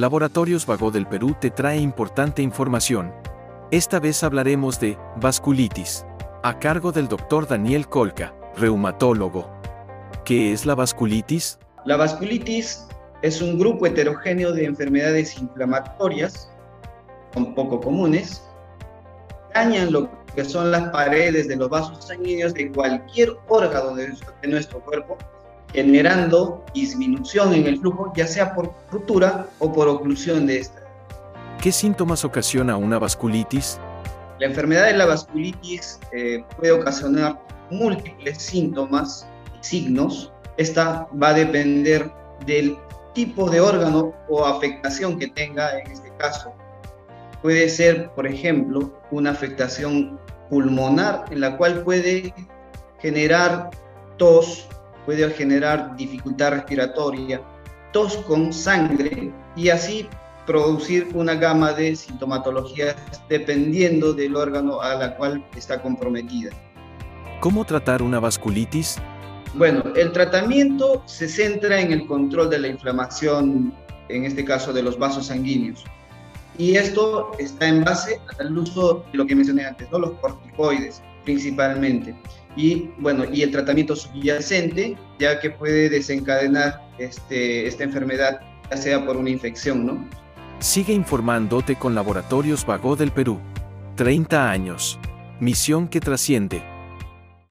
Laboratorios Vago del Perú te trae importante información. Esta vez hablaremos de vasculitis, a cargo del doctor Daniel Colca, reumatólogo. ¿Qué es la vasculitis? La vasculitis es un grupo heterogéneo de enfermedades inflamatorias, son poco comunes, dañan lo que son las paredes de los vasos sanguíneos de cualquier órgano de nuestro cuerpo generando disminución en el flujo, ya sea por ruptura o por oclusión de esta. ¿Qué síntomas ocasiona una vasculitis? La enfermedad de la vasculitis eh, puede ocasionar múltiples síntomas y signos. Esta va a depender del tipo de órgano o afectación que tenga en este caso. Puede ser, por ejemplo, una afectación pulmonar en la cual puede generar tos, puede generar dificultad respiratoria, tos con sangre y así producir una gama de sintomatologías dependiendo del órgano a la cual está comprometida. ¿Cómo tratar una vasculitis? Bueno, el tratamiento se centra en el control de la inflamación, en este caso de los vasos sanguíneos. Y esto está en base al uso de lo que mencioné antes, ¿no? los corticoides principalmente y bueno, y el tratamiento subyacente, ya que puede desencadenar este, esta enfermedad, ya sea por una infección, ¿no? Sigue informándote con Laboratorios Vago del Perú. 30 años. Misión que trasciende.